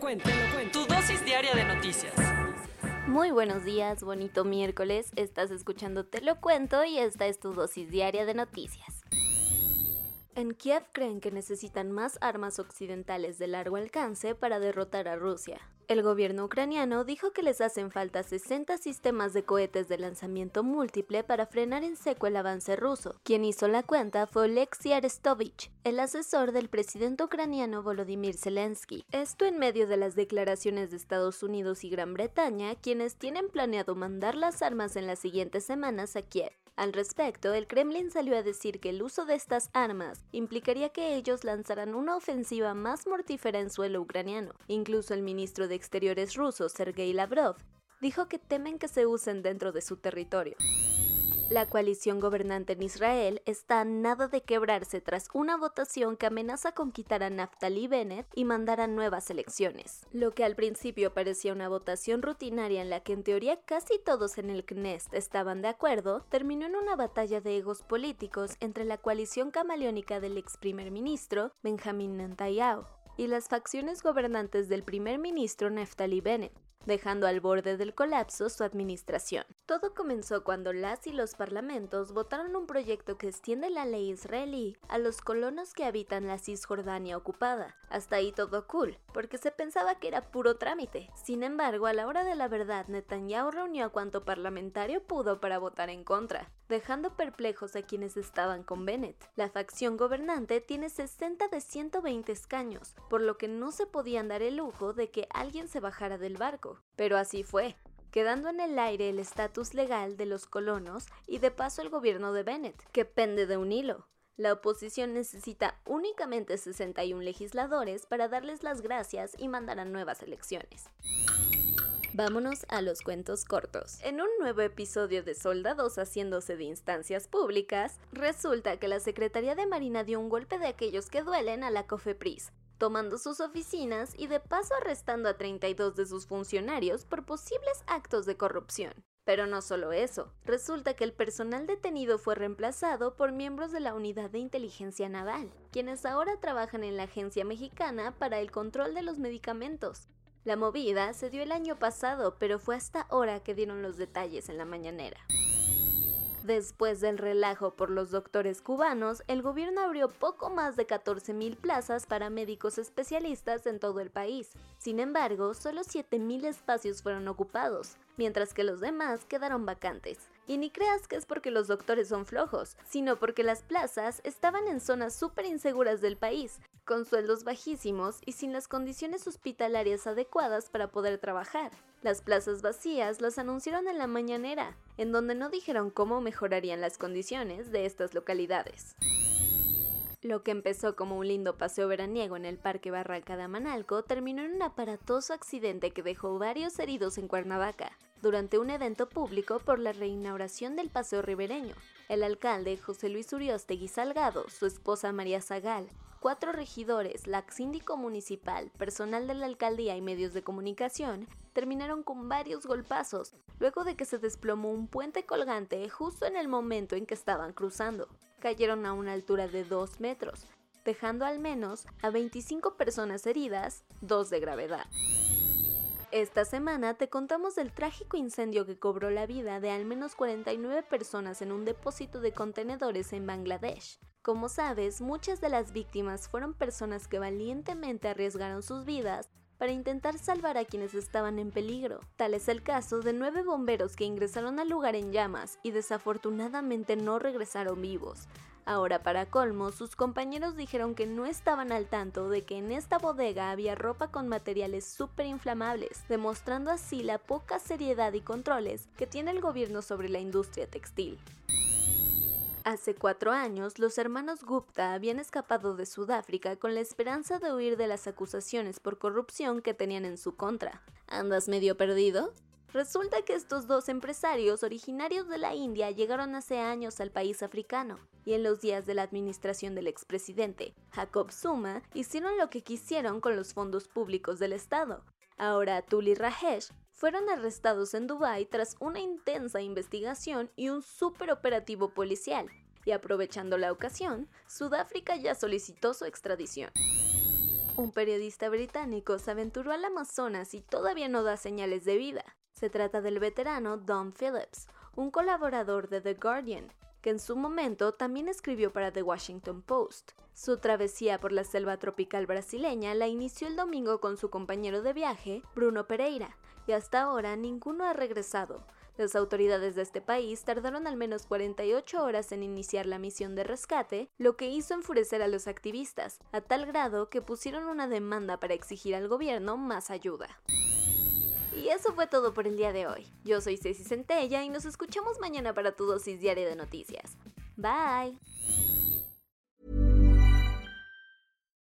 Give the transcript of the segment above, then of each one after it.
Te lo cuento, te lo cuento. Tu dosis diaria de noticias. Muy buenos días, bonito miércoles. Estás escuchando Te lo cuento y esta es tu dosis diaria de noticias. En Kiev creen que necesitan más armas occidentales de largo alcance para derrotar a Rusia. El gobierno ucraniano dijo que les hacen falta 60 sistemas de cohetes de lanzamiento múltiple para frenar en seco el avance ruso. Quien hizo la cuenta fue Oleksiy Arestovich, el asesor del presidente ucraniano Volodymyr Zelensky. Esto en medio de las declaraciones de Estados Unidos y Gran Bretaña, quienes tienen planeado mandar las armas en las siguientes semanas a Kiev. Al respecto, el Kremlin salió a decir que el uso de estas armas implicaría que ellos lanzaran una ofensiva más mortífera en suelo ucraniano. Incluso el ministro de Exteriores ruso, Sergei Lavrov, dijo que temen que se usen dentro de su territorio. La coalición gobernante en Israel está a nada de quebrarse tras una votación que amenaza con quitar a Naftali Bennett y mandar a nuevas elecciones. Lo que al principio parecía una votación rutinaria en la que en teoría casi todos en el Knesset estaban de acuerdo, terminó en una batalla de egos políticos entre la coalición camaleónica del ex primer ministro, Benjamin Netanyahu, y las facciones gobernantes del primer ministro Naftali Bennett dejando al borde del colapso su administración. Todo comenzó cuando las y los parlamentos votaron un proyecto que extiende la ley israelí a los colonos que habitan la Cisjordania ocupada. Hasta ahí todo cool, porque se pensaba que era puro trámite. Sin embargo, a la hora de la verdad, Netanyahu reunió a cuanto parlamentario pudo para votar en contra, dejando perplejos a quienes estaban con Bennett. La facción gobernante tiene 60 de 120 escaños, por lo que no se podían dar el lujo de que alguien se bajara del barco. Pero así fue, quedando en el aire el estatus legal de los colonos y de paso el gobierno de Bennett, que pende de un hilo. La oposición necesita únicamente 61 legisladores para darles las gracias y mandar a nuevas elecciones. Vámonos a los cuentos cortos. En un nuevo episodio de Soldados haciéndose de instancias públicas, resulta que la Secretaría de Marina dio un golpe de aquellos que duelen a la COFEPRIS, tomando sus oficinas y de paso arrestando a 32 de sus funcionarios por posibles actos de corrupción. Pero no solo eso, resulta que el personal detenido fue reemplazado por miembros de la Unidad de Inteligencia Naval, quienes ahora trabajan en la Agencia Mexicana para el Control de los Medicamentos. La movida se dio el año pasado, pero fue hasta ahora que dieron los detalles en la mañanera. Después del relajo por los doctores cubanos, el gobierno abrió poco más de 14.000 plazas para médicos especialistas en todo el país. Sin embargo, solo 7.000 espacios fueron ocupados, mientras que los demás quedaron vacantes. Y ni creas que es porque los doctores son flojos, sino porque las plazas estaban en zonas súper inseguras del país, con sueldos bajísimos y sin las condiciones hospitalarias adecuadas para poder trabajar. Las plazas vacías las anunciaron en la mañanera, en donde no dijeron cómo mejorarían las condiciones de estas localidades. Lo que empezó como un lindo paseo veraniego en el Parque Barranca de Amanalco terminó en un aparatoso accidente que dejó varios heridos en Cuernavaca, durante un evento público por la reinauguración del Paseo Ribereño. El alcalde José Luis Uriostegui Salgado, su esposa María Zagal, cuatro regidores, la síndico municipal, personal de la alcaldía y medios de comunicación terminaron con varios golpazos, luego de que se desplomó un puente colgante justo en el momento en que estaban cruzando. Cayeron a una altura de 2 metros, dejando al menos a 25 personas heridas, dos de gravedad. Esta semana te contamos del trágico incendio que cobró la vida de al menos 49 personas en un depósito de contenedores en Bangladesh. Como sabes, muchas de las víctimas fueron personas que valientemente arriesgaron sus vidas para intentar salvar a quienes estaban en peligro. Tal es el caso de nueve bomberos que ingresaron al lugar en llamas y desafortunadamente no regresaron vivos. Ahora para colmo, sus compañeros dijeron que no estaban al tanto de que en esta bodega había ropa con materiales súper inflamables, demostrando así la poca seriedad y controles que tiene el gobierno sobre la industria textil. Hace cuatro años, los hermanos Gupta habían escapado de Sudáfrica con la esperanza de huir de las acusaciones por corrupción que tenían en su contra. ¿Andas medio perdido? Resulta que estos dos empresarios originarios de la India llegaron hace años al país africano y en los días de la administración del expresidente Jacob Zuma hicieron lo que quisieron con los fondos públicos del Estado. Ahora Tuli Rajesh fueron arrestados en Dubái tras una intensa investigación y un superoperativo policial, y aprovechando la ocasión, Sudáfrica ya solicitó su extradición. Un periodista británico se aventuró al Amazonas y todavía no da señales de vida. Se trata del veterano Don Phillips, un colaborador de The Guardian, que en su momento también escribió para The Washington Post. Su travesía por la selva tropical brasileña la inició el domingo con su compañero de viaje, Bruno Pereira, y hasta ahora ninguno ha regresado. Las autoridades de este país tardaron al menos 48 horas en iniciar la misión de rescate, lo que hizo enfurecer a los activistas, a tal grado que pusieron una demanda para exigir al gobierno más ayuda. Y eso fue todo por el día de hoy. Yo soy Ceci Centella y nos escuchamos mañana para tu dosis diaria de noticias. Bye.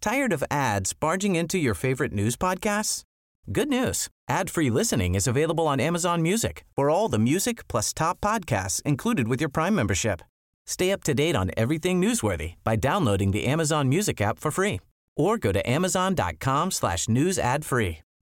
Tired of ads barging into your favorite news podcasts? Good news. Ad-free listening is available on Amazon Music. For all the music plus top podcasts included with your Prime membership. Stay up to date on everything newsworthy by downloading the Amazon Music app for free or go to amazon.com slash news ad free.